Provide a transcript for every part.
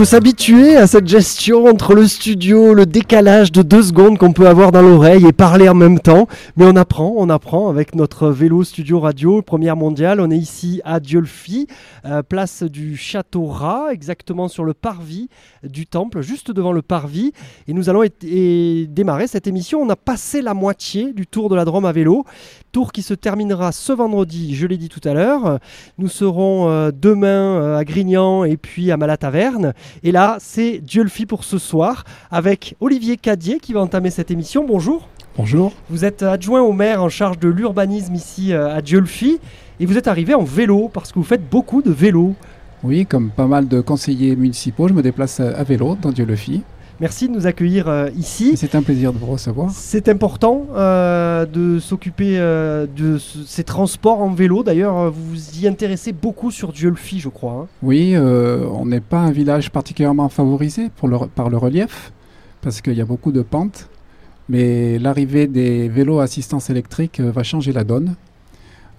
Faut s'habituer à cette gestion entre le studio, le décalage de deux secondes qu'on peut avoir dans l'oreille et parler en même temps. Mais on apprend, on apprend avec notre vélo studio radio, première mondiale. On est ici à Diolfi, euh, place du Château Rat, exactement sur le parvis du temple, juste devant le parvis. Et nous allons démarrer cette émission. On a passé la moitié du tour de la Drôme à vélo. Tour qui se terminera ce vendredi, je l'ai dit tout à l'heure. Nous serons euh, demain euh, à Grignan et puis à Malataverne. Et là, c'est Dieu le fit pour ce soir avec Olivier Cadier qui va entamer cette émission. Bonjour. Bonjour. Vous êtes adjoint au maire en charge de l'urbanisme ici euh, à Dieu le fit et vous êtes arrivé en vélo parce que vous faites beaucoup de vélo. Oui, comme pas mal de conseillers municipaux, je me déplace à vélo dans Dieu le fit. Merci de nous accueillir euh, ici. C'est un plaisir de vous recevoir. C'est important euh, de s'occuper euh, de ces transports en vélo. D'ailleurs, vous vous y intéressez beaucoup sur Diolfi, je crois. Hein. Oui, on n'est pas un village particulièrement favorisé pour le, par le relief, parce qu'il y a beaucoup de pentes. Mais l'arrivée des vélos assistance électrique va changer la donne.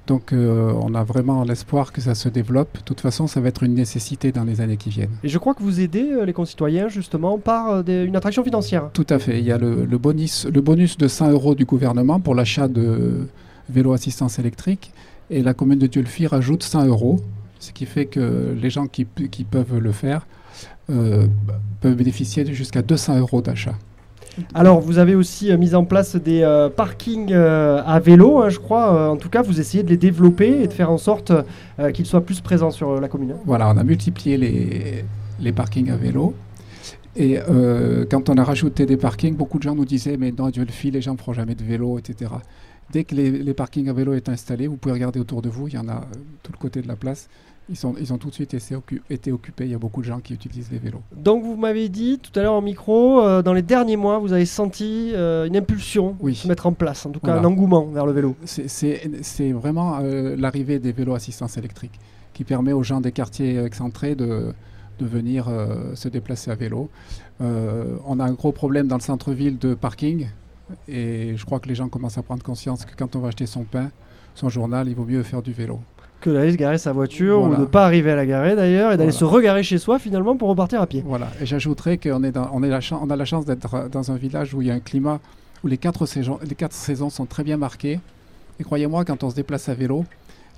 Donc euh, on a vraiment l'espoir que ça se développe. De toute façon, ça va être une nécessité dans les années qui viennent. Et je crois que vous aidez euh, les concitoyens justement par euh, une attraction financière. Tout à fait. Il y a le, bonus, le bonus de 100 euros du gouvernement pour l'achat de vélos assistance électrique. Et la commune de Diolfi rajoute 100 euros, ce qui fait que les gens qui, peuvent le faire peuvent bénéficier de jusqu'à 200 euros d'achat. Alors, vous avez aussi euh, mis en place des euh, parkings euh, à vélo, hein, je crois. en tout cas, vous essayez de les développer et de faire en sorte qu'ils soient plus présents sur la commune. Voilà, on a multiplié les, les parkings à vélo. Et quand on a rajouté des parkings, beaucoup de gens nous disaient Mais dans Dieu le fil, les gens ne feront jamais de vélo, etc. Dès que les, les, parkings à vélo est installés, vous pouvez regarder autour de vous, il y en a tout le côté de la place. Ils, sont, ils ont tout de suite été, occupés. Il y a beaucoup de gens qui utilisent les vélos. Donc, vous m'avez dit tout à l'heure en micro, euh, dans les derniers mois, vous avez senti euh, une impulsion oui. se mettre en place, en tout cas un engouement vers le vélo. C'est vraiment euh, l'arrivée des vélos assistance électrique qui permet aux gens des quartiers excentrés de, de venir se déplacer à vélo. on a un gros problème dans le centre-ville de parking et je crois que les gens commencent à prendre conscience que quand on va acheter son pain, son journal, il vaut mieux faire du vélo que d'aller se garer sa voiture ou de ne pas arriver à la garer d'ailleurs et d'aller se regarer chez soi finalement pour repartir à pied. Voilà, et j'ajouterais qu'on est, on est la on a la chance d'être dans un village où il y a un climat où les quatre, saisons, les quatre saisons sont très bien marquées. Et croyez-moi, quand on se déplace à vélo,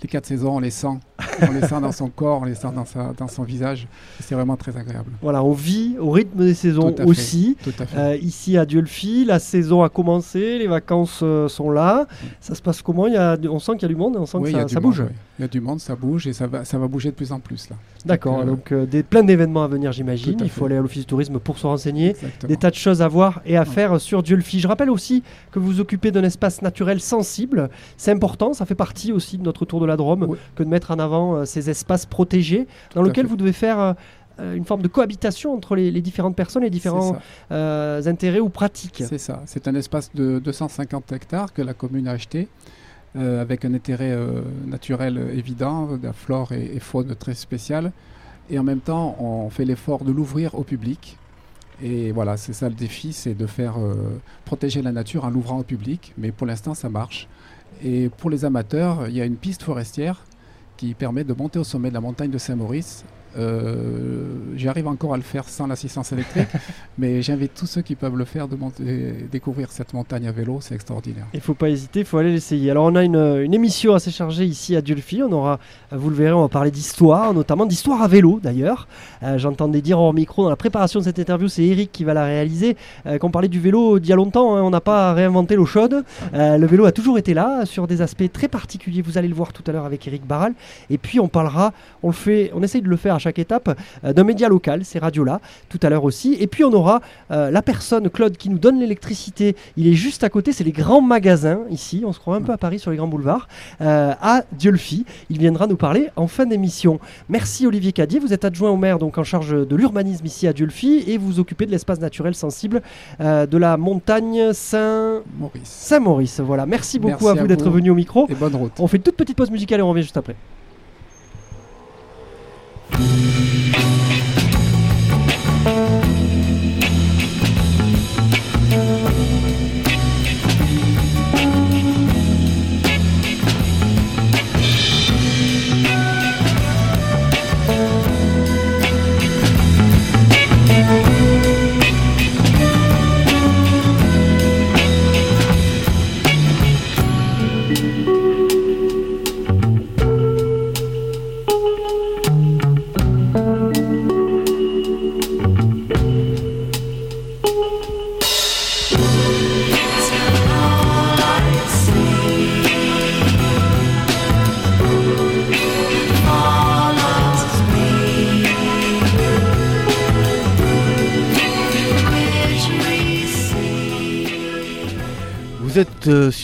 les quatre saisons, on les sent. on les sent dans son corps, on les sent dans, sa, dans son visage. C'est vraiment très agréable. Voilà, on vit au rythme des saisons aussi. Euh, ici à Diolfi, la saison a commencé, les vacances euh, sont là. Ça se passe comment? Il y a, On sent qu'il y a du monde, on sent que ça, bouge. Il y a du monde, ça bouge et ça va, ça va bouger de plus en plus là. D'accord, donc, euh, des, plein d'événements à venir j'imagine. Il faut aller à l'office du tourisme pour se renseigner. Des tas de choses à voir et à faire sur Diolfi. Je rappelle aussi que vous vous occupez d'un espace naturel sensible. C'est important, ça fait partie aussi de notre tour de la Drôme que de mettre en avant euh, ces espaces protégés dans lesquels vous devez faire euh, une forme de cohabitation entre les, différentes personnes, les différents intérêts ou pratiques. C'est ça, c'est un espace de 250 hectares que la commune a acheté euh, avec un intérêt euh, naturel évident, de la flore et, faune très spéciale. Et en même temps, on fait l'effort de l'ouvrir au public. Et voilà, c'est ça le défi, c'est de faire euh, protéger la nature en l'ouvrant au public. Mais pour l'instant, ça marche. Et pour les amateurs, il y a une piste forestière qui permet de monter au sommet de la montagne de Saint-Maurice j'arrive encore à le faire sans l'assistance électrique, mais j'invite tous ceux qui peuvent le faire de découvrir cette montagne à vélo, c'est extraordinaire. Il ne faut pas hésiter, il faut aller l'essayer. Alors on a une, émission assez chargée ici à Dulphy, on aura, vous le verrez, on va parler d'histoire, notamment d'histoire à vélo d'ailleurs. Euh, j'entendais dire hors micro dans la préparation de cette interview, c'est Eric qui va la réaliser, euh, qu'on parlait du vélo d'il y a longtemps, hein. on n'a pas réinventé l'eau chaude, le vélo a toujours été là sur des aspects très particuliers, vous allez le voir tout à l'heure avec Eric Barral, et puis on parlera, on le fait, on essaye de le faire à chaque étape euh, d'un média local, c'est Radio-là, tout à l'heure aussi. Et puis on aura euh, la personne, Claude, qui nous donne l'électricité. Il est juste à côté, c'est les grands magasins ici, on se croit un peu à Paris sur les grands boulevards, euh, à Diolfi. Il viendra nous parler en fin d'émission. Merci Olivier Cadier, vous êtes adjoint au maire donc en charge de l'urbanisme ici à Diolfi et vous occupez de l'espace naturel sensible de la montagne Saint-Maurice. Saint-Maurice, voilà. Merci beaucoup à vous, d'être venu au micro. Et bonne route. On fait une toute petite pause musicale et on revient juste après. Vous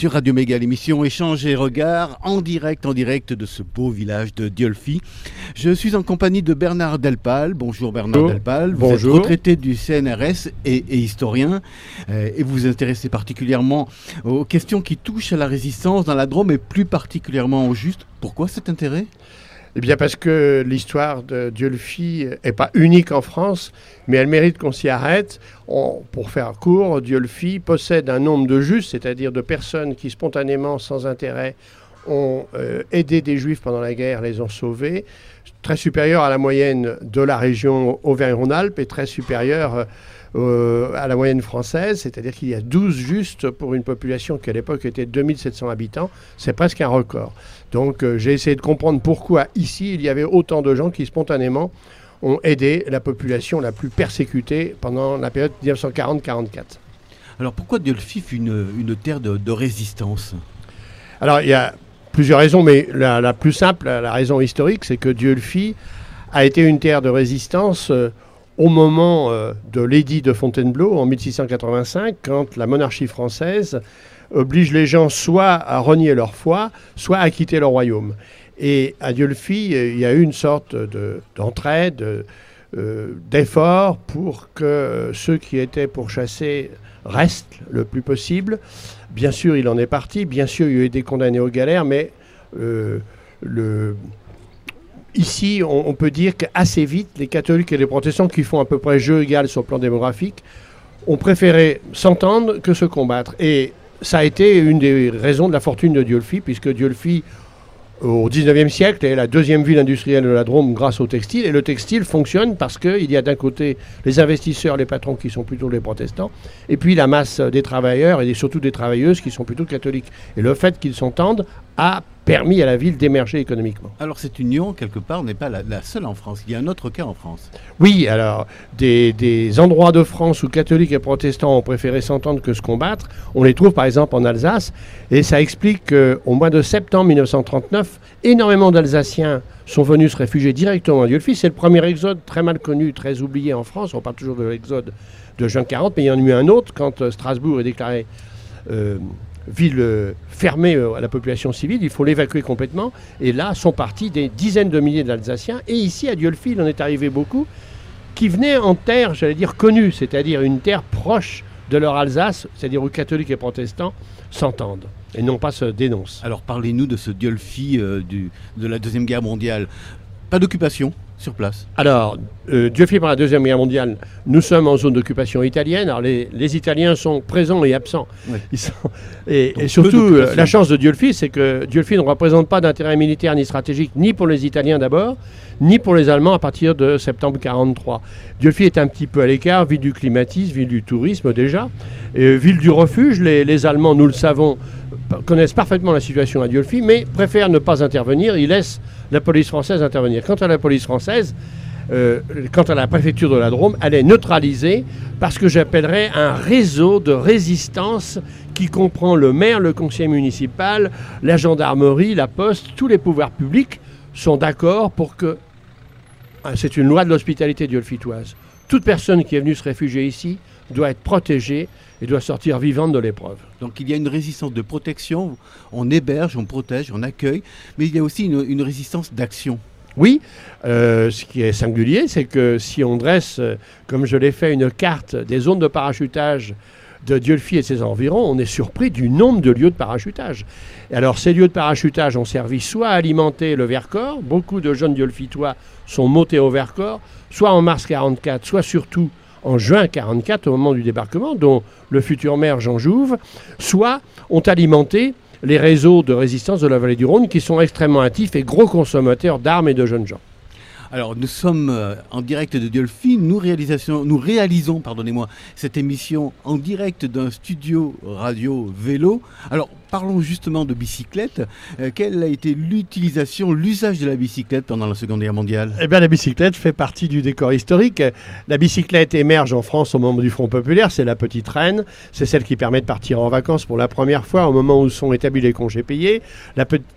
sur Radio Méga, l'émission Échange et Regard, en direct, en direct de ce beau village de Diolfi. Je suis en compagnie de Bernard Delpal. Bonjour Bernard Delpal. Vous Bonjour. êtes retraité du CNRS et, et historien. euh, et vous vous intéressez particulièrement aux questions qui touchent à la résistance dans la Drôme et plus particulièrement au juste. Pourquoi cet intérêt? Eh bien parce que l'histoire de Diolfi n'est pas unique en France, mais elle mérite qu'on s'y arrête. Pour faire court, Diolfi possède un nombre de justes, c'est-à-dire de personnes qui spontanément, sans intérêt, ont euh, aidé des juifs pendant la guerre, les ont sauvés, très supérieur à la moyenne de la région Auvergne-Rhône-Alpes et très supérieur euh, à la moyenne française, c'est-à-dire qu'il y a 12 justes pour une population qui à l'époque était 2700 habitants, c'est presque un record. Donc euh, j'ai essayé de comprendre pourquoi ici il y avait autant de gens qui spontanément ont aidé la population la plus persécutée pendant la période 1940-44. Alors pourquoi fut une, une terre de, de résistance? Alors il y a plusieurs raisons, mais la, la plus simple, la, la raison historique, c'est que Dieu-le-Fit a été une terre de résistance euh, au moment euh, de l'édit de Fontainebleau en 1685, quand la monarchie française oblige les gens soit à renier leur foi, soit à quitter leur royaume. Et à Dieu-le-Fit, euh, il y a eu une sorte de- d'entraide, de, euh, d'effort pour que ceux qui étaient pourchassés restent le plus possible. Bien sûr, il en est parti. Bien sûr, il a eu des condamnés aux galères, mais euh, le... ici, on, peut dire qu'assez vite, les catholiques et les protestants, qui font à peu près jeu égal sur le plan démographique, ont préféré s'entendre que se combattre. Et ça a été une des raisons de la fortune de Diolfi, puisque Diolfi, au 19e siècle, est la deuxième ville industrielle de la Drôme grâce au textile. Et le textile fonctionne parce qu'il y a d'un côté les investisseurs, les patrons qui sont plutôt les protestants, et puis la masse des travailleurs et surtout des travailleuses qui sont plutôt catholiques. Et le fait qu'ils s'entendent a permis à la ville d'émerger économiquement. Alors cette union, quelque part, n'est pas la, la seule en France. Il y a un autre cas en France. Oui, alors, des, des endroits de France où catholiques et protestants ont préféré s'entendre que se combattre, on les trouve par exemple en Alsace, et ça explique qu'au mois de septembre 1939, énormément d'Alsaciens sont venus se réfugier directement à Diolfi. C'est le premier exode très mal connu, très oublié en France. On parle toujours de l'exode de juin 40, mais il y en a eu un autre quand euh, Strasbourg est déclaré euh, ville euh, fermée euh, à la population civile. Il faut l'évacuer complètement. Et là sont partis des dizaines de milliers d'Alsaciens. Et ici, à Diolfi, il en est arrivé beaucoup qui venaient en terre, j'allais dire, connue, c'est-à-dire une terre proche de leur Alsace, c'est-à-dire où catholiques et protestants s'entendent et non pas se dénoncent. Alors parlez-nous de ce Diolfi euh, de la Deuxième Guerre mondiale. Pas d'occupation sur place. Alors, euh, Dieu fait par la Deuxième Guerre mondiale, nous sommes en zone d'occupation italienne. Alors, les, les Italiens sont présents et absents. Ouais. Ils sont- et, surtout, euh, la chance de Diolfi, c'est que Diolfi ne représente pas d'intérêt militaire ni stratégique, ni pour les Italiens d'abord, ni pour les Allemands à partir de septembre 43. Diolfi est un petit peu à l'écart, ville du climatisme, ville du tourisme déjà, et ville du refuge. Les, les Allemands, nous le savons, connaissent parfaitement la situation à Diolfi, mais préfèrent ne pas intervenir. Ils laissent la police française intervenir. Quant à la police française, euh, quant à la préfecture de la Drôme, elle est neutralisée parce que j'appellerais un réseau de résistance qui comprend le maire, le conseiller municipal, la gendarmerie, la poste, tous les pouvoirs publics sont d'accord pour que. Ah, C'est une loi de l'hospitalité diolfitoise. Toute personne qui est venue se réfugier ici doit être protégée et doit sortir vivante de l'épreuve. Donc il y a une résistance de protection, on héberge, on protège, on accueille, mais il y a aussi une, une résistance d'action. Oui, euh, ce qui est singulier, c'est que si on dresse, euh, comme je l'ai fait, une carte des zones de parachutage de Diolfi et ses environs, on est surpris du nombre de lieux de parachutage. Et alors, ces lieux de parachutage ont servi soit à alimenter le Vercors, beaucoup de jeunes Diolfitois sont montés au Vercors, soit en mars 44, soit surtout en juin 44, au moment du débarquement, dont le futur maire Jean Jouve, soit ont alimenté les réseaux de résistance de la vallée du Rhône qui sont extrêmement actifs et gros consommateurs d'armes et de jeunes gens. Alors nous sommes euh, en direct de Diolfi, nous, réalisons pardonnez-moi, cette émission en direct d'un studio radio vélo. Alors parlons justement de bicyclette. Euh, quelle a été l'utilisation, l'usage de la bicyclette pendant la Seconde Guerre mondiale? Eh bien, la bicyclette fait partie du décor historique. La bicyclette émerge en France au moment du Front populaire. C'est la petite reine. C'est celle qui permet de partir en vacances pour la première fois au moment où sont établis les congés payés.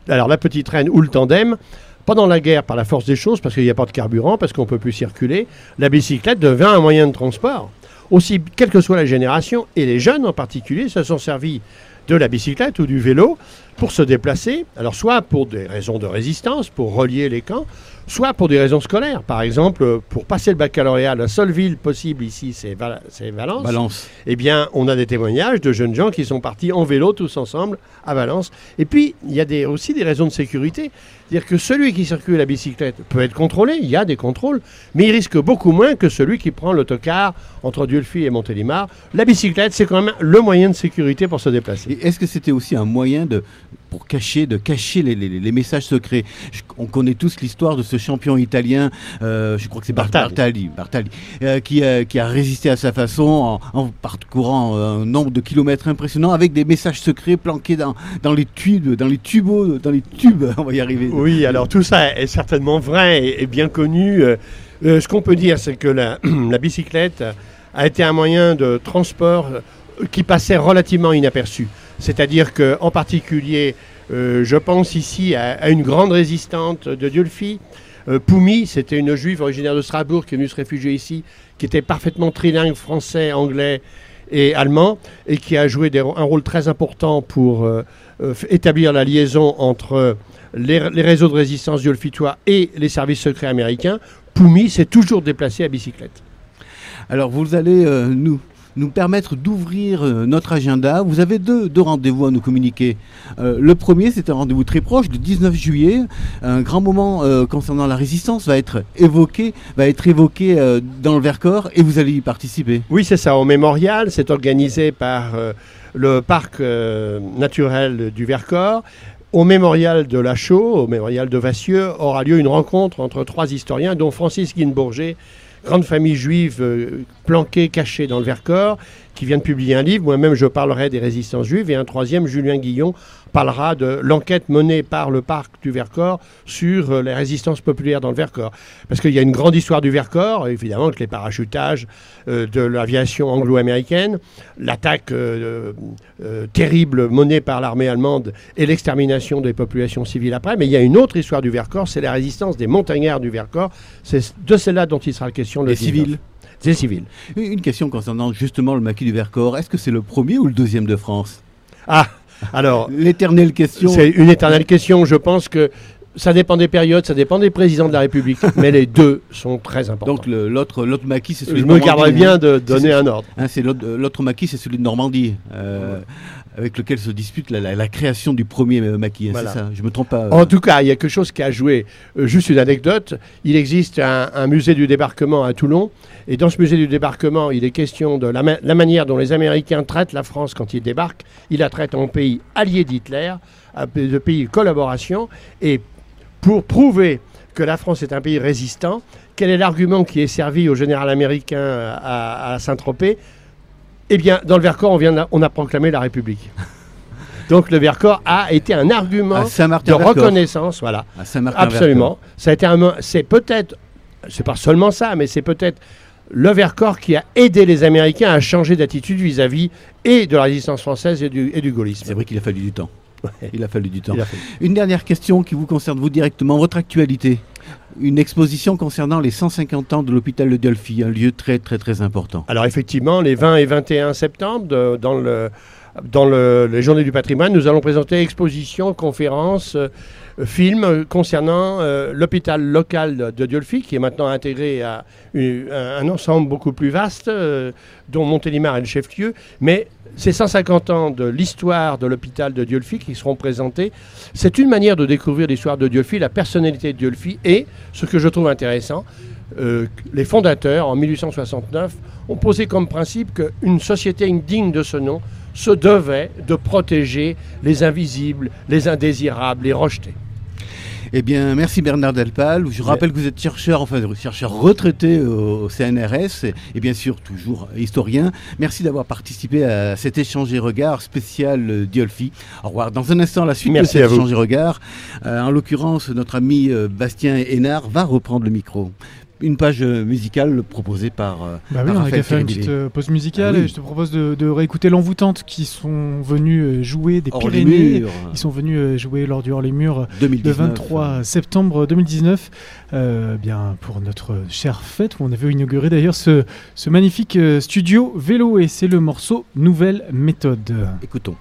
Alors, la petite reine ou le tandem. Pendant la guerre, par la force des choses, parce qu'il n'y a pas de carburant, parce qu'on ne peut plus circuler, la bicyclette devint un moyen de transport. Aussi, quelle que soit la génération, et les jeunes en particulier, se sont servis de la bicyclette ou du vélo pour se déplacer. Alors soit pour des raisons de résistance, pour relier les camps, soit pour des raisons scolaires. Par exemple, pour passer le baccalauréat, la seule ville possible ici, c'est Val- c'est Valence. Balance. Eh bien, on a des témoignages de jeunes gens qui sont partis en vélo tous ensemble à Valence. Et puis, il y a des, aussi des raisons de sécurité. C'est-à-dire que celui qui circule à bicyclette peut être contrôlé, il y a des contrôles, mais il risque beaucoup moins que celui qui prend l'autocar entre Dieulfi et Montélimar. La bicyclette, c'est quand même le moyen de sécurité pour se déplacer. Est-ce que c'était aussi un moyen de pour cacher, de cacher les, les- les messages secrets? Je- On connaît tous l'histoire de ce champion italien, euh, je crois que c'est Bar- Bartali. Bartali, Bartali, euh, qui, a, qui a résisté à sa façon en, en parcourant un nombre de kilomètres impressionnant avec des messages secrets planqués dans, dans les tubes, dans les tubos, dans les tubes. On va y arriver. Oui, alors tout ça est certainement vrai et, bien connu. Euh, euh, ce qu'on peut dire, c'est que la, bicyclette a été un moyen de transport euh, qui passait relativement inaperçu. C'est-à-dire que, en particulier, je pense ici à, une grande résistante de Dieulfi. Euh, Poumi, c'était une juive originaire de Strasbourg qui est venue se réfugier ici, qui était parfaitement trilingue français, anglais et allemand, et qui a joué un rôle très important pour établir la liaison entre les, les réseaux de résistance diolfitois et les services secrets américains. Poumi s'est toujours déplacé à bicyclette. Alors vous allez euh, nous, nous permettre d'ouvrir euh, notre agenda. Vous avez deux, deux rendez-vous à nous communiquer. Euh, le premier, c'est un rendez-vous très proche, le 19 juillet. Un grand moment euh, concernant la résistance va être évoqué, va être évoqué euh, dans le Vercors et vous allez y participer. Oui, c'est ça, au mémorial. C'est organisé par euh, le parc euh, naturel du Vercors. Au mémorial de La Chaux, au mémorial de Vassieux, aura lieu une rencontre entre trois historiens, dont Francis Guinebourger, grande famille juive euh, planquée, cachée dans le Vercors, qui vient de publier un livre. Moi-même, je parlerai des résistances juives. Et un troisième, Julien Guillon, parlera de l'enquête menée par le parc du Vercors sur euh, les résistances populaires dans le Vercors. Parce qu'il y a une grande histoire du Vercors, évidemment, avec les parachutages euh, de l'aviation anglo-américaine, l'attaque euh, euh, terrible menée par l'armée allemande et l'extermination des populations civiles après. Mais il y a une autre histoire du Vercors, c'est la résistance des montagnards du Vercors. C'est de celle-là dont il sera question le 19. civils. Des civils. Une question concernant justement le maquis du Vercors. Est-ce que c'est le premier ou le deuxième de France? Ah, alors, L'éternelle question. c'est une éternelle question. Je pense que ça dépend des périodes, ça dépend des présidents de la République, mais les deux sont très importants. Donc l'autre l'autre maquis, c'est celui je de me Normandie, garderais bien de donner un ordre. Hein, c'est l'autre l'autre maquis, c'est celui de Normandie, euh, avec lequel se dispute la, la- la création du premier euh, maquis. Voilà. C'est ça, je me trompe pas. euh. En tout cas, il y a quelque chose qui a joué. Euh, juste une anecdote. Il existe un, un musée du débarquement à Toulon. Et dans ce musée du débarquement, il est question de la, ma- la manière dont les Américains traitent la France quand ils débarquent. Ils la traitent en pays allié d'Hitler, de pays de collaboration. Et pour prouver que la France est un pays résistant, quel est l'argument qui est servi au général américain à, à Saint-Tropez? Eh bien, dans le Vercors, on, vient on a proclamé la République. Donc le Vercors a été un argument de reconnaissance, voilà. À. Absolument. Ça a été un, c'est peut-être, c'est pas seulement ça, mais c'est peut-être le Vercors qui a aidé les Américains à changer d'attitude vis-à-vis et de la résistance française et du, et du gaullisme. C'est vrai qu'il a fallu du temps. Il a fallu du temps. Une dernière question qui vous concerne vous directement, votre actualité. Une exposition concernant les 150 ans de l'hôpital de Delphi, un lieu très très très important. Alors effectivement, les 20 et 21 septembre, dans, le, dans le- les Journées du patrimoine, nous allons présenter expositions, conférences, euh, films concernant euh, l'hôpital local de, Diolfi, qui est maintenant intégré à un ensemble beaucoup plus vaste, euh, dont Montélimar est le chef-lieu. Mais ces 150 ans de l'histoire de l'hôpital de Diolfi qui seront présentés, c'est une manière de découvrir l'histoire de Diolfi, la personnalité de Diolfi et, ce que je trouve intéressant, euh, les fondateurs, en 1869, ont posé comme principe qu'une société digne de ce nom se devait de protéger les invisibles, les indésirables, les rejetés. Eh bien, merci Bernard Delpal. Je rappelle que vous êtes chercheur, enfin chercheur retraité au CNRS et, et bien sûr toujours historien. Merci d'avoir participé à cet échange et regard spécial euh, Diolfi. Au revoir. Dans un instant, la suite Merci de cet échange et regard. Euh, en l'occurrence, notre ami euh, Bastien Hénard va reprendre le micro. Une page euh, musicale proposée par. euh, Bah oui, on a faire une petite euh, pause musicale Ah oui. et je te propose de, de réécouter l'envoûtante qui sont venus jouer des Hors Pyrénées. Ils sont venus jouer lors du Hors les Murs 2019. le 23 septembre 2019, euh, bien pour notre chère fête où on avait inauguré d'ailleurs ce, ce magnifique studio vélo et c'est le morceau Nouvelle méthode. Écoutons.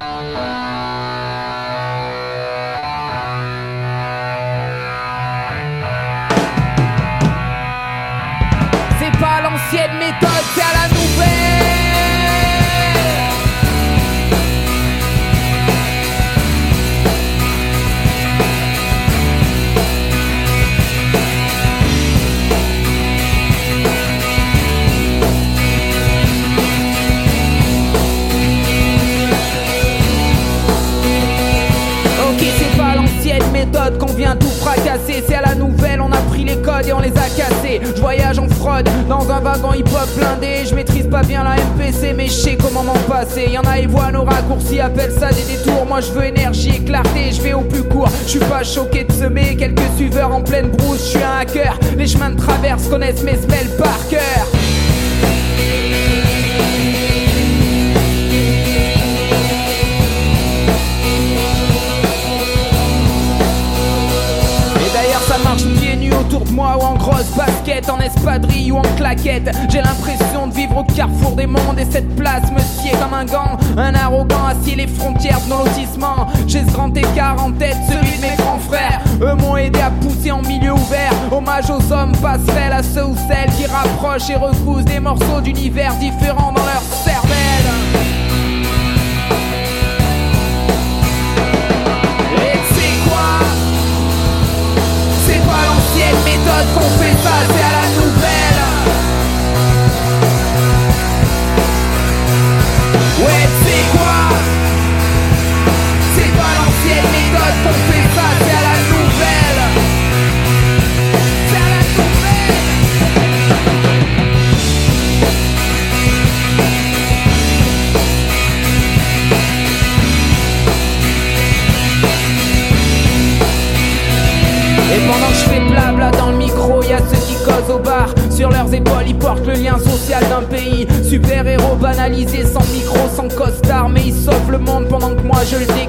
Et on les a cassés. Je voyage en fraude dans un wagon hip-hop blindé. Je maîtrise pas bien la MPC, mais je sais comment m'en passer. Y'en a, ils voient nos raccourcis, appellent ça des détours. Moi, je veux énergie et clarté, je vais au plus court. Je suis pas choqué de semer quelques suiveurs en pleine brousse. Je suis un hacker, les chemins de traverse connaissent mes spells par cœur. Espadrille ou en claquette. J'ai l'impression de vivre au carrefour des mondes et cette place me sied comme un gant. Un arrogant assied les frontières de nos lotissements. J'ai ce grand écart en tête, celui de mes grands frères. Eux m'ont aidé à pousser en milieu ouvert. Hommage aux hommes passerelles, à ceux ou celles qui rapprochent et recousent des morceaux d'univers différents dans leur cervelle. Et sais quoi? C'est pas l'ancienne méthode qu'on fait c'est à la Sur leurs épaules, ils portent le lien social d'un pays. Super héros banalisés, sans micro, sans costard. Mais ils sauvent le monde pendant que moi je le décris.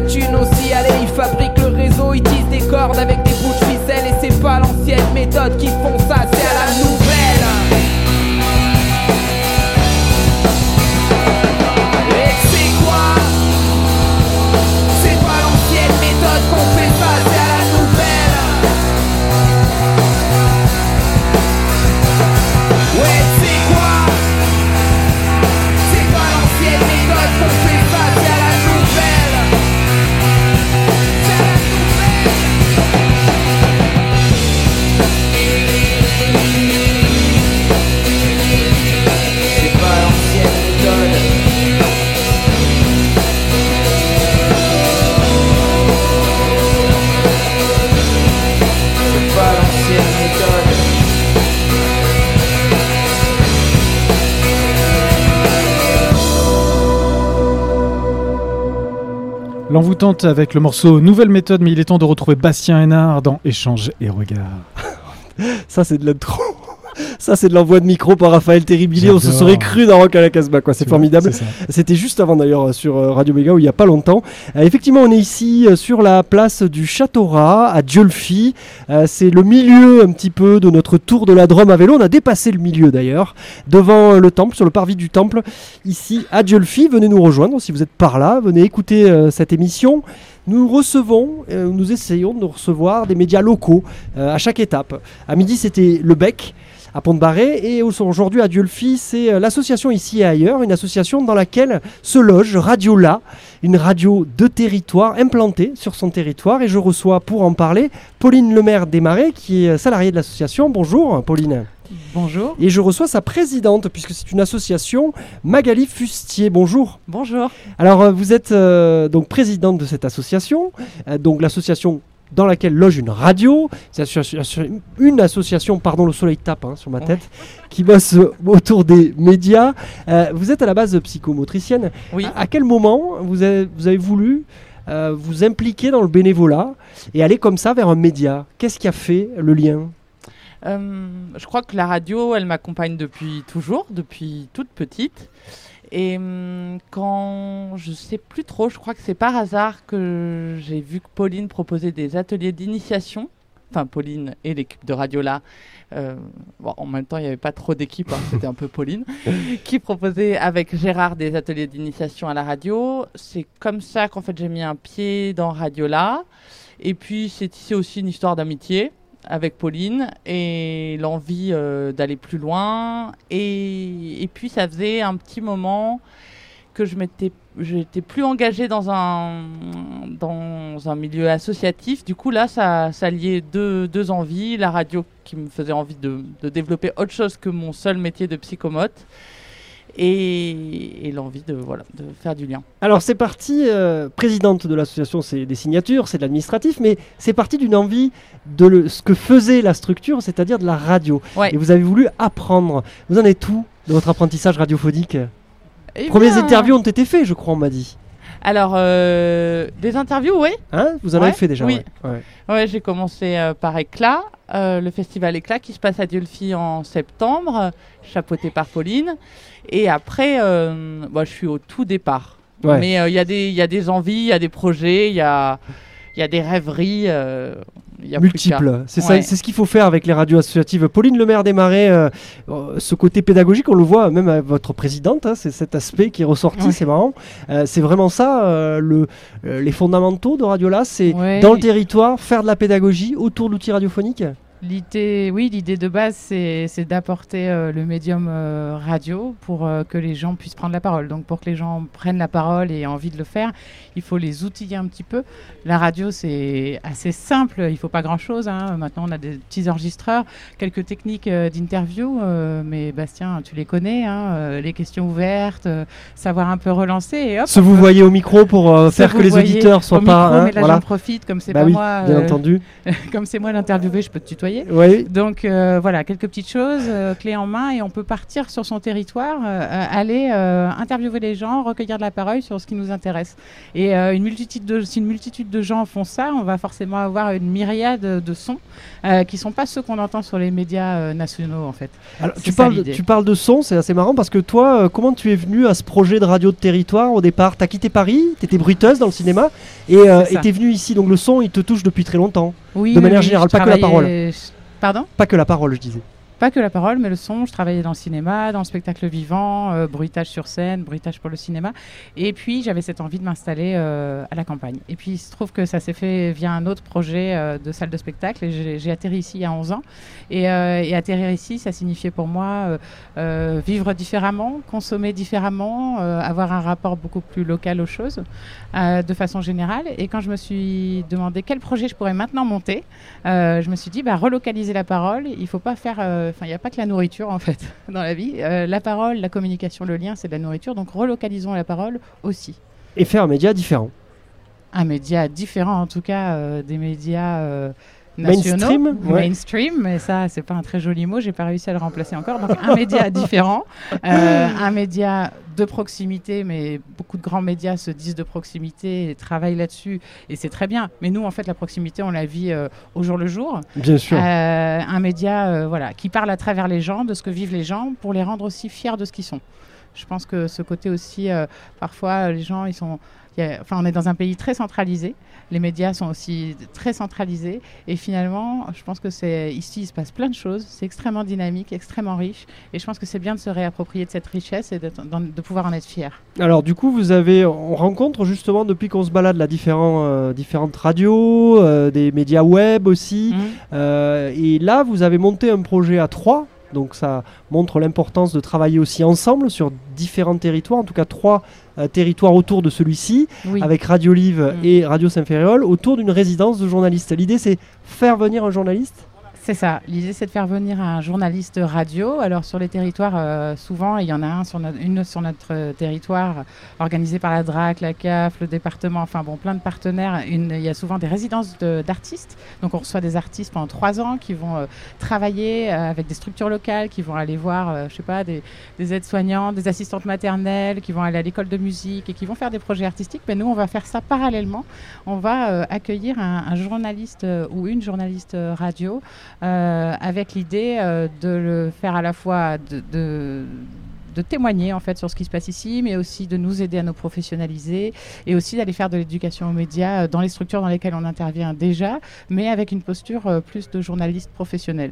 Thune aussi. Allez, ils fabriquent le réseau, ils tissent des cordes avec des bouts de ficelle. Et c'est pas l'ancienne méthode qui font L'envoûtante avec le morceau Nouvelle méthode, mais il est temps de retrouver Bastien Hénard dans Échange et Regard. Ça, c'est de l'intro. Ça, c'est de l'envoi de micro par Raphaël Terribilé. On se serait cru dans Rock à la Casbah, quoi. C'est formidable. C'était juste avant d'ailleurs sur euh, Radio Méga où il n'y a pas longtemps. Euh, effectivement, on est ici euh, sur la place du Châteaurat à Diolfi. Euh, c'est le milieu un petit peu de notre tour de la Drôme à vélo. On a dépassé le milieu d'ailleurs, devant euh, le temple, sur le parvis du temple, ici à Diolfi. Venez nous rejoindre si vous êtes par là. Venez écouter euh, cette émission. Nous recevons, euh, nous essayons de recevoir des médias locaux euh, à chaque étape. À midi, c'était Le Bec à Pont-de-Barré et au- aujourd'hui à Diolfi, c'est euh, l'association ici et ailleurs, une association dans laquelle se loge Radio La, une radio de territoire implantée sur son territoire et je reçois pour en parler Pauline Lemaire Desmarais qui est salariée de l'association. Bonjour Pauline. Bonjour. Et je reçois sa présidente puisque c'est une association, Magali Fustier. Bonjour. Bonjour. Alors euh, vous êtes euh, donc présidente de cette association, euh, donc l'association dans laquelle loge une radio, une association, pardon le soleil tape hein, sur ma tête, qui bosse euh, autour des médias. Euh, vous êtes à la base psychomotricienne. Oui. À, à quel moment vous avez, vous avez voulu euh, vous impliquer dans le bénévolat et aller comme ça vers un média? Qu'est-ce qui a fait le lien? Euh, je crois que la radio, elle m'accompagne depuis toujours, depuis toute petite. Et hum, quand je sais plus trop, je crois que c'est par hasard que j'ai vu que Pauline proposait des ateliers d'initiation. Enfin, Pauline et l'équipe de Radiola. Euh, bon, en même temps, il n'y avait pas trop d'équipe, hein, c'était un peu Pauline, qui proposait avec Gérard des ateliers d'initiation à la radio. C'est comme ça qu'en fait j'ai mis un pied dans Radiola. Et puis c'est c'est aussi une histoire d'amitié avec Pauline et l'envie euh, d'aller plus loin. Et, et puis ça faisait un petit moment que je m'étais j'étais plus engagée dans un dans un milieu associatif. Du coup là, ça, ça liait deux, deux envies, la radio qui me faisait envie de, de développer autre chose que mon seul métier de psychomote. Et, et l'envie de, voilà, de faire du lien. Alors c'est parti, euh, présidente de l'association, c'est des signatures, c'est de l'administratif, mais c'est parti d'une envie de le- ce que faisait la structure, c'est-à-dire de la radio. Ouais. Et vous avez voulu apprendre. Vous en êtes où de votre apprentissage radiophonique? Eh Premières bien, interviews ont été faites, je crois, on m'a dit. Alors, euh, des interviews, oui. Hein vous en Ouais, avez fait déjà oui. ouais. Ouais. Ouais, j'ai commencé euh, par Éclat, euh, le festival Éclat qui se passe à Diolfi en septembre, chapeauté par Pauline. Et après, moi, je suis au tout départ. Ouais. Mais il y, a des- il y a des envies, il y a des projets, il y a, il y a des rêveries. Multiples. C'est ça, c'est ce qu'il faut faire avec les radios associatives. Pauline Lemaire des Marais, euh, euh, ce côté pédagogique, on le voit même à votre présidente, hein, c'est cet aspect qui est ressorti, Ouais. c'est marrant. Euh, c'est vraiment ça, euh, le, les fondamentaux de Radiola, c'est Ouais. dans le territoire, faire de la pédagogie autour d'outils radiophoniques. L'idée, oui, l'idée de base, c'est c'est d'apporter euh, le médium euh, radio pour euh, que les gens puissent prendre la parole. Donc, pour que les gens prennent la parole et aient envie de le faire, il faut les outiller un petit peu. La radio, c'est assez simple, il faut pas grand-chose. hein. Maintenant, on a des petits enregistreurs, quelques techniques d'interview, mais Bastien, tu les connais, hein, les questions ouvertes, savoir un peu relancer et hop. Vous voyez au micro pour faire que les auditeurs soient au pas. micro, hein, mais là, voilà. j'en profite, comme c'est Bah oui, moi, bien entendu. comme c'est moi l'interviewé, je peux te tutoyer. Oui. Donc euh, voilà, quelques petites choses, euh, clés en main, et on peut partir sur son territoire, euh, aller interviewer les gens, recueillir de la parole sur ce qui nous intéresse. Et une multitude de, si une multitude de gens font ça, on va forcément avoir une myriade de sons qui sont pas ceux qu'on entend sur les médias nationaux en fait. Alors, tu, ça, parles, l'idée. tu parles de son, c'est assez marrant parce que toi, comment tu es venu à ce projet de radio de territoire au départ? Tu as quitté Paris, tu étais bruiteuse dans le cinéma et euh, C'est ça. tu es venu ici. Donc le son, il te touche depuis très longtemps. Oui, De manière oui, générale, pas que la travaillais- Pardon? Pas que la parole, je disais. Pas que la parole, mais le son. Je travaillais dans le cinéma, dans le spectacle vivant, euh, bruitage sur scène, bruitage pour le cinéma. Et puis, j'avais cette envie de m'installer euh, à la campagne. Et puis, il se trouve que ça s'est fait via un autre projet euh, de salle de spectacle. Et j'ai- atterri ici il y a 11 ans. Et, atterrir ici, ça signifiait pour moi vivre différemment, consommer différemment, avoir un rapport beaucoup plus local aux choses, de façon générale. Et quand je me suis demandé quel projet je pourrais maintenant monter, je me suis dit, bah, relocaliser la parole, il faut pas faire. Euh, Enfin, il n'y a pas que la nourriture, en fait, dans la vie. Euh, la parole, la communication, le lien, c'est de la nourriture. Donc, relocalisons la parole aussi. Et faire un média différent. Un média différent, en tout cas, euh, des médias. Mainstream, ouais. mainstream, mais ça c'est pas un très joli mot, j'ai pas réussi à le remplacer encore. Donc un média différent, euh, un média de proximité, mais beaucoup de grands médias se disent de proximité et travaillent là-dessus, et c'est très bien. Mais nous, en fait, la proximité, on la vit euh, au jour le jour. Bien sûr. Euh, un média voilà, qui parle à travers les gens, de ce que vivent les gens, pour les rendre aussi fiers de ce qu'ils sont. Je pense que ce côté aussi, parfois, les gens, ils sont. a- Enfin, on est dans un pays très centralisé. Les médias sont aussi très centralisés. Et finalement, je pense que c'est ici, il se passe plein de choses. C'est extrêmement dynamique, extrêmement riche. Et je pense que c'est bien de se réapproprier de cette richesse et de pouvoir en être fier. Alors du coup, vous avez, on rencontre justement depuis qu'on se balade là différents, euh, différentes radios, euh, des médias web aussi. Mhm. Euh, et là, vous avez monté un projet à trois. Donc ça montre l'importance de travailler aussi ensemble sur différents territoires, en tout cas trois euh, territoires autour de celui-ci, Oui. avec Radio Live Mm. et Radio Saint-Ferréol, autour d'une résidence de journalistes. L'idée c'est faire venir un journaliste? C'est ça. L'idée, c'est de faire venir un journaliste radio. Alors, sur les territoires, euh, souvent, il y en a un sur notre- une sur notre territoire, organisé par la DRAC, la CAF, le département, enfin bon, plein de partenaires. Il y a souvent des résidences de- d'artistes. Donc, on reçoit des artistes pendant trois ans qui vont euh, travailler euh, avec des structures locales, qui vont aller voir, euh, je sais pas, des, des aides-soignantes, des assistantes maternelles, qui vont aller à l'école de musique et qui vont faire des projets artistiques. Mais nous, on va faire ça parallèlement. On va euh, accueillir un, journaliste euh, ou une journaliste euh, radio euh, avec l'idée euh, de le faire à la fois de, témoigner en fait sur ce qui se passe ici, mais aussi de nous aider à nous professionnaliser et aussi d'aller faire de l'éducation aux médias euh, dans les structures dans lesquelles on intervient déjà, mais avec une posture euh, plus de journaliste professionnel.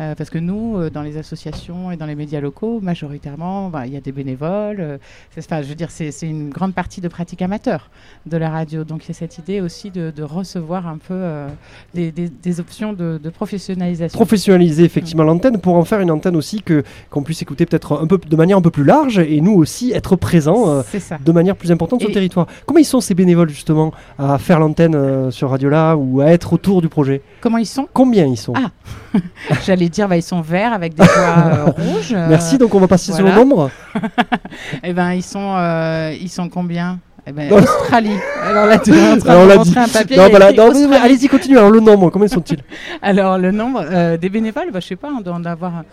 Euh, parce que nous, euh, dans les associations et dans les médias locaux, majoritairement, bah, il y a des bénévoles. euh, c'est- enfin, je veux dire, c'est une grande partie de pratique amateur de la radio. Donc il y a cette idée aussi de, de recevoir un peu euh, des, des- des options de, de professionnalisation. Professionnaliser effectivement l'antenne pour en faire une antenne aussi que qu'on puisse écouter peut-être un peu de manière un peu plus large et nous aussi être présents euh, de manière plus importante sur le territoire. Comment ils sont ces bénévoles justement à faire l'antenne euh, sur Radio là ou à être autour du projet? Comment ils sont? Combien ils sont? Ah, J'allais dire, bah, ils sont verts avec des toits euh, rouges. euh, Merci, donc on va passer sur le nombre. Eh ben, ils sont, euh, ils sont combien? Eh ben. Australie. Alors là, tu es en train de montrer un papier. Non, non, allez-y, continue. Alors le nombre, combien sont-ils? Alors, le nombre euh, des bénévoles, bah, je sais pas, on doit en avoir.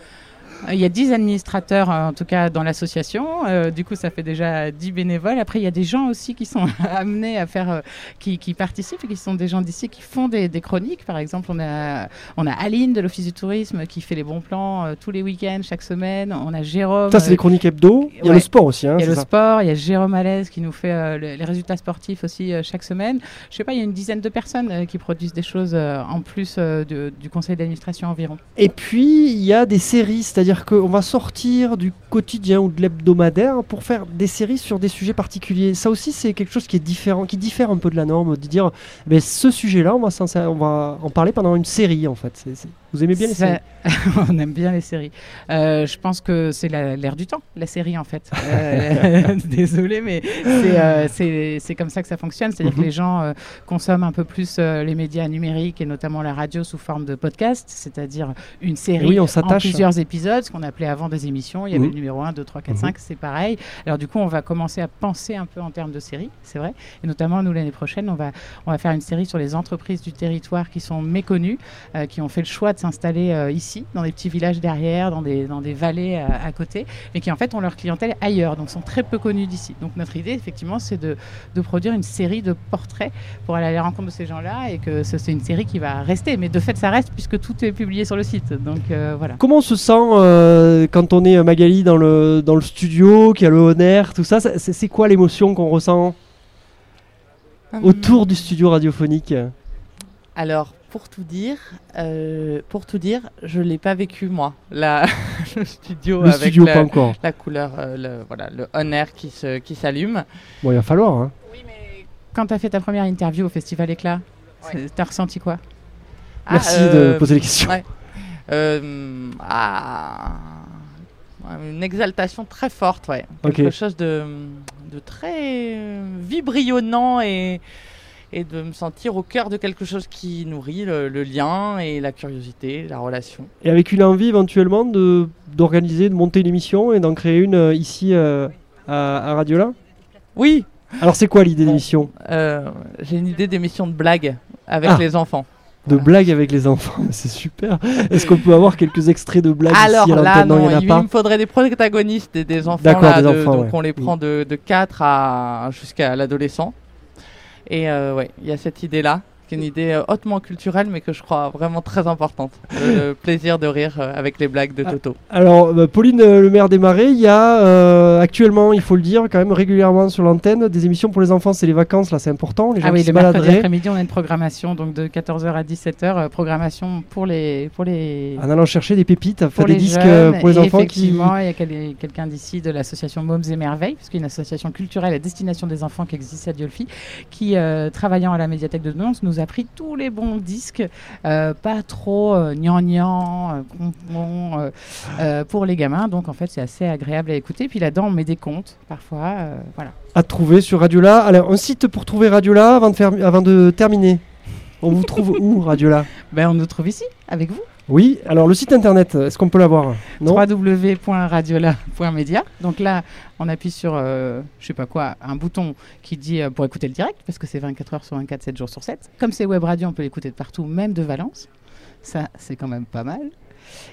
Il y a 10 administrateurs, euh, en tout cas, dans l'association. Euh, du coup, ça fait déjà 10 bénévoles. Après, il y a des gens aussi qui sont amenés à faire, euh, qui, qui participent et qui sont des gens d'ici qui font des, des chroniques. Par exemple, on a, on a Aline de l'Office du tourisme qui fait les bons plans euh, tous les week-ends, chaque semaine. On a Jérôme. Ça, c'est les chroniques hebdo. Il y a ouais. le sport aussi. Hein, il y a le ça sport, il y a Jérôme Alès qui nous fait le- les résultats sportifs aussi chaque semaine. Je sais pas, il y a une dizaine de personnes qui produisent des choses en plus de- du conseil d'administration environ. Et puis, il y a des séries, c'est-à-dire qu'on va sortir du quotidien ou de l'hebdomadaire pour faire des séries sur des sujets particuliers. Ça aussi, c'est quelque chose qui est différent, qui diffère un peu de la norme, de dire, mais ce sujet-là, on va, on va en parler pendant une série, en fait. Vous aimez bien les séries On aime bien les séries. Euh, je pense que c'est l'air du temps, la série en fait. Euh, Désolé, mais c'est euh, c'est- comme ça que ça fonctionne. C'est-à-dire Mhm. que les gens euh, consomment un peu plus les médias numériques et notamment la radio sous forme de podcast, c'est-à-dire une série oui, on en plusieurs épisodes, ce qu'on appelait avant des émissions. Il y avait Mhm. le numéro 1, 2, 3, 4, Mhm. 5, c'est pareil. Alors du coup, on va commencer à penser un peu en termes de série, c'est vrai. Et notamment, nous, l'année prochaine, on va, on va faire une série sur les entreprises du territoire qui sont méconnues, qui ont fait le choix de s'installer euh, ici, dans des petits villages derrière, dans des, dans des vallées euh, à côté, mais qui en fait ont leur clientèle ailleurs, donc sont très peu connus d'ici. Donc notre idée, effectivement, c'est de, de produire une série de portraits pour aller à la rencontre de ces gens-là et que ce- c'est une série qui va rester. Mais de fait, ça reste puisque tout est publié sur le site. Donc euh, voilà. Comment on se sent euh, quand on est Magali dans le, dans le studio, qui a le honneur, tout ça ça- C'est c'est quoi l'émotion qu'on ressent autour du studio radiophonique? Alors, pour tout dire, euh, pour tout dire, je l'ai pas vécu moi. La, le studio Le avec studio, la, pas encore. la couleur, euh, le, voilà, le on air qui se, qui s'allume. Bon, il va falloir. Hein. Quand tu as fait ta première interview au Festival Éclat, Ouais. t'as ressenti quoi? Merci Ah, de euh, poser les questions. ouais. Euh, ah, une exaltation très forte, ouais. Quelque chose de, de très vibrionnant et, et de me sentir au cœur de quelque chose qui nourrit le, le lien et la curiosité, la relation. Et avec une envie éventuellement de d'organiser, de monter une émission et d'en créer une euh, ici euh, à, à Radiola Oui, Alors c'est quoi l'idée d'émission? euh, j'ai une idée d'émission de blagues avec Ah. les enfants. De Voilà. blagues avec les enfants, c'est super. Est-ce qu'on peut avoir quelques extraits de blagues Alors ici à là, Non, non, il n'y en a il, pas. me faudrait des protagonistes et des enfants. D'accord, là, des de- enfants, donc ouais. on les prend de, de 4 à jusqu'à l'adolescent. Et euh, ouais, il y a cette idée-là, qui est une idée euh, hautement culturelle, mais que je crois vraiment très importante. Le, le plaisir de rire euh, avec les blagues de Ah. Toto. Alors, Pauline euh, Le Maire des Marais, il y a euh, actuellement, il faut le dire, quand même régulièrement sur l'antenne, des émissions pour les enfants. C'est les vacances, là, c'est important. Les gens Ah oui, le mercredi après-midi, on a une programmation donc de 14h à 17h, euh, programmation pour les pour les en allant chercher des pépites, pour des les disques jeunes, euh, pour les et enfants qui. effectivement, il y a quel- quelqu'un d'ici de l'association Mômes et Merveilles, parce qu'il y a une association culturelle à destination des enfants qui existe à Diolfi, qui, euh, travaillant à la médiathèque de Nons, nous a pris tous les bons disques, euh, pas trop euh, gnangnan, euh, euh, pour les gamins. Donc en fait, c'est assez agréable à écouter. Puis là-dedans, on met des comptes parfois. voilà. à trouver sur Radiola. Alors, un site pour trouver Radiola avant de, faire, avant de terminer. On vous trouve où, Radiola? Ben, on nous trouve ici, avec vous. Oui, alors le site internet, est-ce qu'on peut l'avoir? Non? www.radiola.media. Donc là, on appuie sur, euh, je sais pas quoi, un bouton qui dit euh, pour écouter le direct, parce que c'est 24 heures sur 24, 7 jours sur 7. Comme c'est web radio, on peut l'écouter de partout, même de Valence. Ça, c'est quand même pas mal.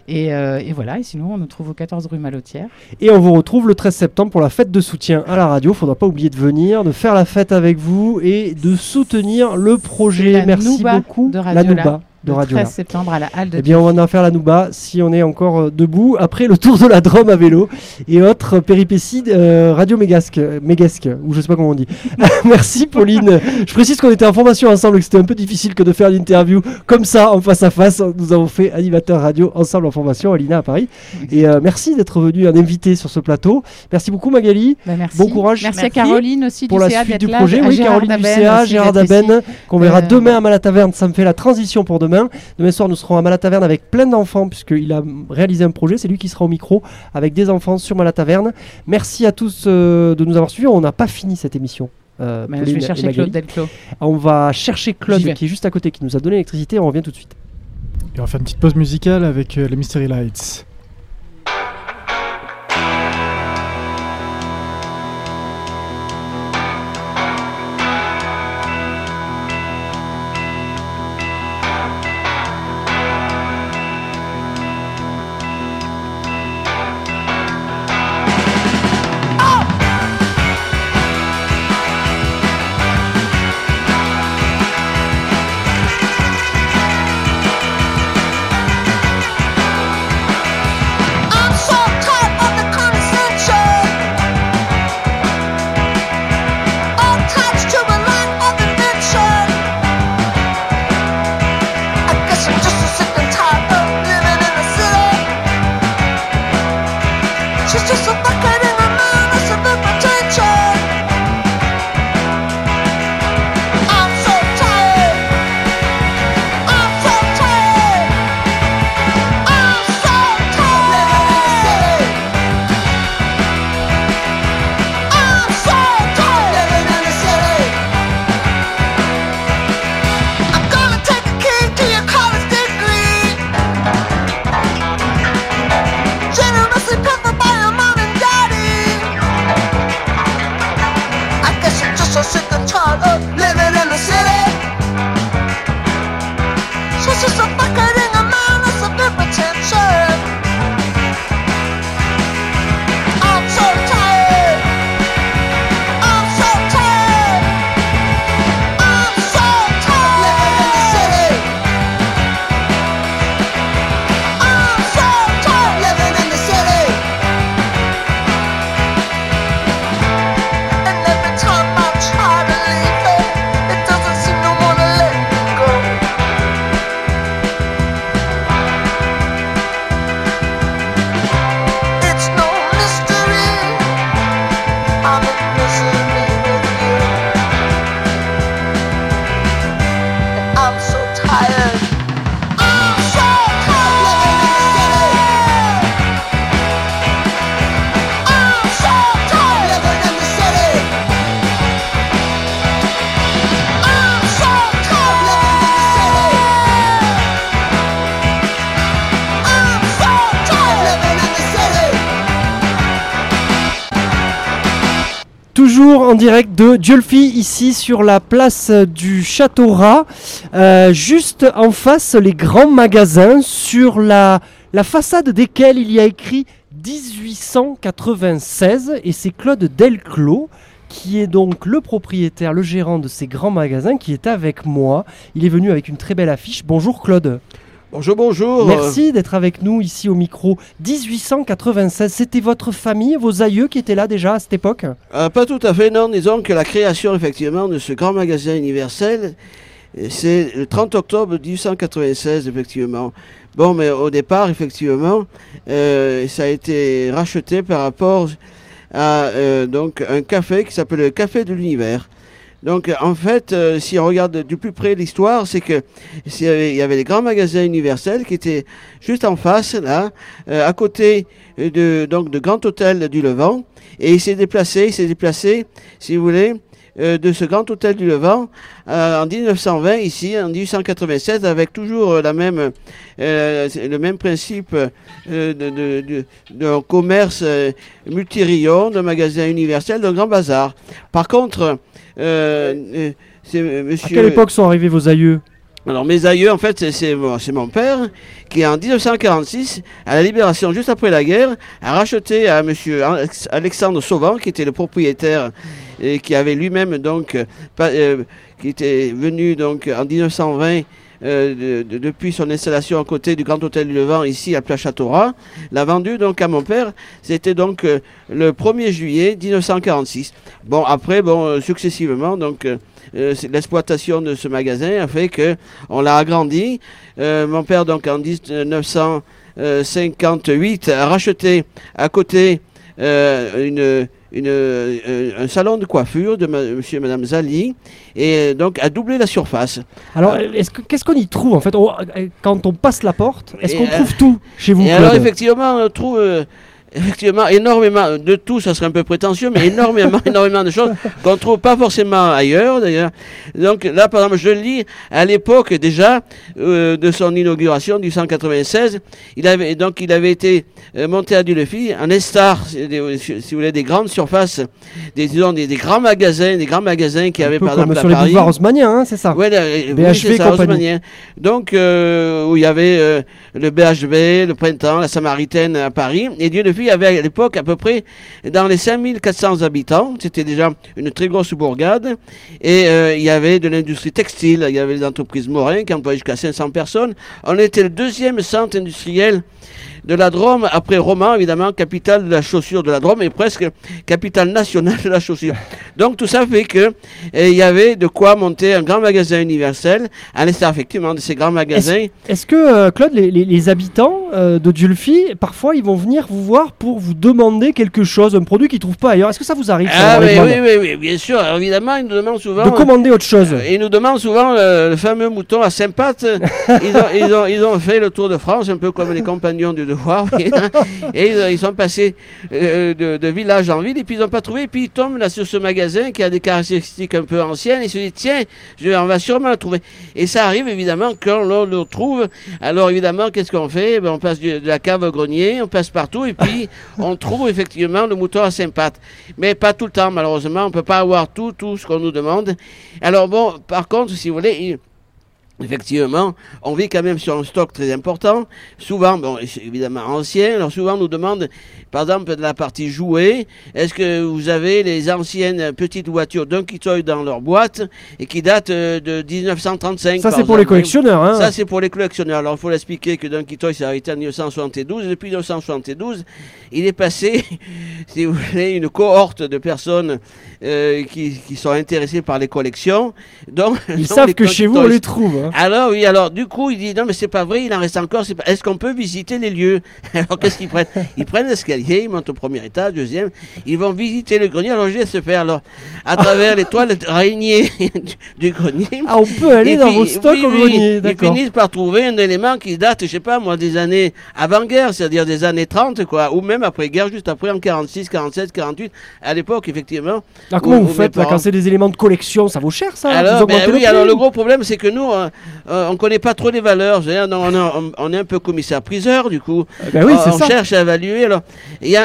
Et, euh, et voilà, et sinon, on nous trouve au 14 rue Malotière. Et on vous retrouve le 13 septembre pour la fête de soutien à la radio. Faudra pas oublier de venir, de faire la fête avec vous et de soutenir le projet. Merci Nouba beaucoup. de la. Nouba de le Radio 13 septembre à la Halle de Eh bien, on va en faire la Nouba si on est encore euh, debout après le tour de la Drôme à vélo et autres péripéties euh, radio mégasque, mégasque, ou je sais pas comment on dit. Merci Pauline. Je précise qu'on était en formation ensemble et que c'était un peu difficile que de faire l'interview comme ça en face à face. Nous avons fait animateur radio ensemble en formation à l'INA à Paris. Et euh, merci d'être venu un invité sur ce plateau. Merci beaucoup Magali. Bah, merci. Bon courage. Merci, à Caroline aussi pour du la CA suite du projet. à Oui, Gérard Caroline du CA, Gérard Daben, qu'on verra Euh, demain à Malataverne. Ça me fait la transition pour demain. Demain soir, nous serons à Malataverne avec plein d'enfants, puisqu'il a réalisé un projet. C'est lui qui sera au micro avec des enfants sur Malataverne. Merci à tous euh, de nous avoir suivis. On n'a pas fini cette émission. euh, je Pauline vais et chercher Magali. Claude Delclos. On va chercher Claude qui est juste à côté, qui nous a donné l'électricité. On revient tout de suite. Et on va faire une petite pause musicale avec euh, les Mystery Lights. Toujours en direct de Diolfi, ici sur la place du Château Rat, euh, juste en face les grands magasins sur la, la façade desquels il y a écrit 1896 et c'est Claude Delclos qui est donc le propriétaire, le gérant de ces grands magasins qui est avec moi. Il est venu avec une très belle affiche. Bonjour Claude. Bonjour, bonjour. Merci d'être avec nous ici au micro. 1896, c'était votre famille, vos aïeux qui étaient là déjà à cette époque? Euh, pas tout à fait, non. Disons que la création, effectivement, de ce grand magasin universel, euh, c'est le 30 octobre 1896, effectivement. Bon, mais au départ, effectivement, euh, ça a été racheté par rapport à euh, donc un café qui s'appelle le Café de l'Univers. Donc, en fait, euh, si on regarde du plus près l'histoire, c'est que avait- il y avait les grands magasins universels qui étaient juste en face, là, euh, à côté euh, de, donc, de Grand Hôtel du Levant. Et il s'est déplacé, il s'est déplacé, si vous voulez, euh, de ce grand hôtel du Levant euh, en 1920 ici, en 1896, avec toujours euh, la même, c'est le même principe de, de, de- d'un commerce multirayon, d'un magasin universel, d'un grand bazar. Par contre, c'est euh, À monsieur. quelle époque sont arrivés vos aïeux? Alors mes aïeux, en fait, c'est- mon, père qui, en 1946, à la libération, juste après la guerre, a racheté à monsieur Alex- Alexandre Sauvant, qui était le propriétaire et qui avait lui-même donc, euh, pas- euh, qui était venu donc en 1920. euh, de- de- depuis son installation à côté du Grand Hôtel du Levant, ici à Place Châteauras, l'a vendu donc à mon père. C'était donc euh, le 1er juillet 1946. Bon, après, bon, euh, successivement, donc euh, l'exploitation de ce magasin a fait que on l'a agrandi. Mon père, donc en 1958, a racheté à côté une, une, euh, un salon de coiffure de ma- monsieur et madame Zali et euh, donc a doublé la surface. Alors, que- qu'est-ce qu'on y trouve en fait? On- euh, Quand on passe la porte, est-ce qu'on euh, trouve tout chez vous Et alors, effectivement, on trouve euh, effectivement énormément de tout, ça serait un peu prétentieux, mais énormément, énormément de choses qu'on trouve pas forcément ailleurs, d'ailleurs. Donc là, par exemple, je lis à l'époque déjà euh, de son inauguration du 196, il avait donc il avait été euh, monté à Dulefy en estar, si vous voulez, des grandes surfaces, des, disons, des, des grands magasins, des grands magasins qui Un avaient peu par comme exemple sur à les Paris. boulevards haussmanniens, hein, c'est ça Ouais, oui, BHV ça, haussmannien. Donc, euh, où il y avait euh, le BHV, le Printemps, la Samaritaine à Paris. Et avait à l'époque à peu près dans les 5400 habitants. C'était déjà une très grosse bourgade. Et euh, il y avait de l'industrie textile. Il y avait les entreprises Morin qui employaient jusqu'à 500 personnes. On était le deuxième centre industriel de la Drôme, après Romans, évidemment, capitale de la chaussure de la Drôme, et presque capitale nationale de la chaussure. Donc tout ça fait que euh, il y avait de quoi monter un grand magasin universel, à l'instar effectivement de ces grands magasins. Est-ce que, euh, Claude, les, les- les habitants euh, de Dulphy, parfois, ils vont venir vous voir pour vous demander quelque chose, un produit qu'ils ne trouvent pas ailleurs? Est-ce que ça vous arrive ça, Ah oui, oui, oui, bien sûr. Alors, évidemment, ils nous demandent souvent. De commander autre chose euh, ils nous demandent souvent le fameux mouton à Saint-Pat. ils, ont, ils, ont, ils ont fait le tour de France, un peu comme les compagnons du hein. et ils, ils sont passés euh, de, de village en ville et puis ils n'ont pas trouvé. Et puis ils tombent là sur ce magasin qui a des caractéristiques un peu anciennes. Ils se disent tiens, je, on va sûrement le trouver. Et ça arrive évidemment quand l'on le trouve. Alors évidemment, qu'est-ce qu'on fait? Ben, On passe du- de la cave au grenier, on passe partout et puis on trouve effectivement le mouton à Saint-Pat. Mais pas tout le temps, malheureusement. On peut pas avoir tout, tout ce qu'on nous demande. Alors bon, par contre, si vous voulez, il- Effectivement, on vit quand même sur un stock très important. Souvent, bon, évidemment ancien. Alors souvent, on nous demande, par exemple, de la partie jouets, est-ce que vous avez les anciennes petites voitures Donkey Toy dans leur boîte et qui datent euh, de 1935 Ça, c'est pour les collectionneurs. Hein. Ça, c'est pour les collectionneurs. Alors, il faut l'expliquer que Donkey Toy s'est arrêté en 1972. Et depuis 1972, il est passé, si vous voulez, une cohorte de personnes euh, qui, qui sont intéressées par les collections. Donc, Ils donc, savent que chez vous, on les trouve. hein. Alors oui, alors du coup, il dit non mais c'est pas vrai, il en reste encore. pas- Est-ce qu'on peut visiter les lieux? Alors qu'est-ce qu'ils prennent? Ils prennent l'escalier, ils montent au premier étage, deuxième, ils vont visiter le grenier. Alors je vais se faire alors à travers les toiles d'araignée du, grenier. Ah, on peut aller Et dans puis, vos stocks oui, au oui, grenier, Ils d'accord. finissent par trouver un élément qui date, je sais pas moi, des années avant-guerre, c'est-à-dire des années 30, quoi, ou même après-guerre, juste après en 46, 47, 48. À l'époque, effectivement. Ah, comment où- vous où faites là, quand c'est des éléments de collection Ça vaut cher ça alors, ben oui, alors le gros problème, c'est que nous, euh, euh, on connaît pas trop les valeurs. On, est- on- on est un peu commissaire-priseur, du coup. Ben oui, on ça. cherche à évaluer. Alors,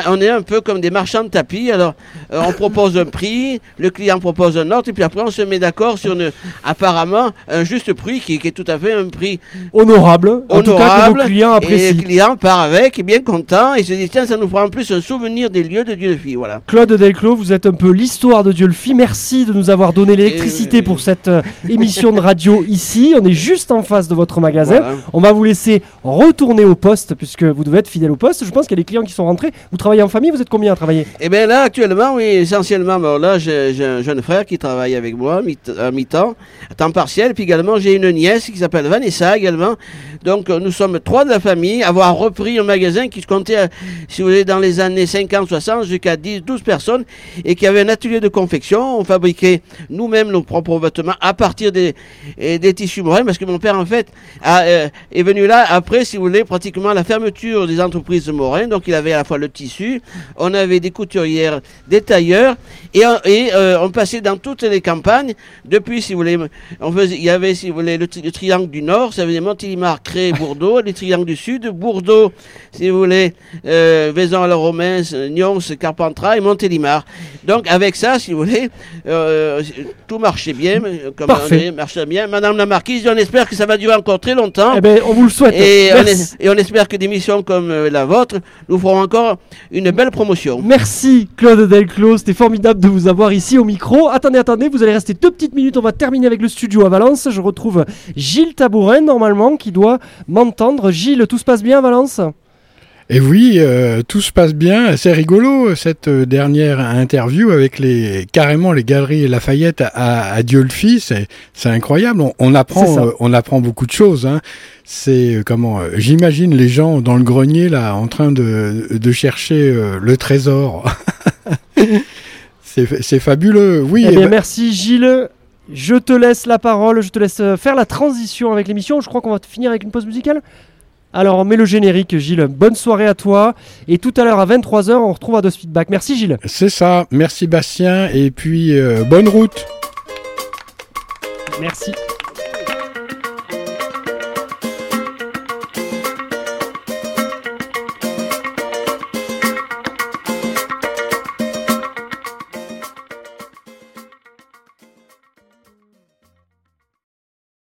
on est un peu comme des marchands de tapis. Alors, euh, on propose un prix, le client propose un autre, et puis après, on se met d'accord sur une, apparemment un juste prix qui, qui est tout à fait un prix Honorable. En tout cas, que vos clients et le client part avec, est bien content, et se dit tiens, ça nous fera en plus un souvenir des lieux de Dieu de fille. Voilà. Claude Delclos, vous êtes un peu l'histoire de Dieu-le-Fit. Merci de nous avoir donné l'électricité pour cette euh, émission de radio ici. On est juste en face de votre magasin. Voilà. On va vous laisser retourner au poste puisque vous devez être fidèle au poste. Je pense qu'il y a des clients qui sont rentrés. Vous travaillez en famille, vous êtes combien à travailler? Eh bien là, actuellement, oui, essentiellement, bon, là, j'ai un jeune frère qui travaille avec moi à mi-temps, à temps partiel, puis également, j'ai une nièce qui s'appelle Vanessa également. Donc, euh, nous sommes trois de la famille, avoir repris un magasin qui comptait, euh, si vous voulez, dans les années 50-60, jusqu'à 10-12 personnes, et qui avait un atelier de confection. On fabriquait nous-mêmes nos propres vêtements à partir des, des tissus moraines, parce que mon père, en fait, euh, est venu là après, si vous voulez, pratiquement la fermeture des entreprises Morin. Donc, il avait à la fois le le tissu, on avait des couturières, des tailleurs, et, on- et, euh, on passait dans toutes les campagnes. Depuis, si vous voulez, on faisait, il y avait, si vous voulez, le, tri- le triangle du Nord, ça faisait Montélimar, Cré, Bourdeaux, les triangles du Sud, Bourdeaux, si vous voulez, euh, Vaison-à-la-Romain, Nyons, Carpentras et Montélimar. Donc avec ça, si vous voulez, euh, tout marchait bien, euh, comme Parfait. on dit, marchait bien. Madame la Marquise, on espère que ça va durer encore très longtemps. Eh ben, on vous le souhaite. Et on, et on espère que des missions comme euh, la vôtre nous feront encore une belle promotion. Merci Claude Delclos, c'était formidable de vous avoir ici au micro. Attendez, attendez, vous allez rester deux petites minutes, on va terminer avec le studio à Valence. Je retrouve Gilles Tabourin normalement qui doit m'entendre. Gilles, tout se passe bien à Valence? Et oui, euh, tout se passe bien. C'est rigolo cette euh, dernière interview avec les carrément les galeries Lafayette à, à Diolfi. C'est c'est incroyable. On, apprend euh, on apprend beaucoup de choses. Hein. C'est comment euh, J'imagine les gens dans le grenier là en train de, de chercher le trésor. c'est fabuleux. Oui. Eh bien, ben- merci Gilles. Je te laisse la parole, je te laisse faire la transition avec l'émission. Je crois qu'on va finir avec une pause musicale. Alors, on met le générique, Gilles. Bonne soirée à toi. Et tout à l'heure à 23h, on retrouve Ados Feedback. Merci Gilles. C'est ça. Merci Bastien. Et puis euh, bonne route. Merci.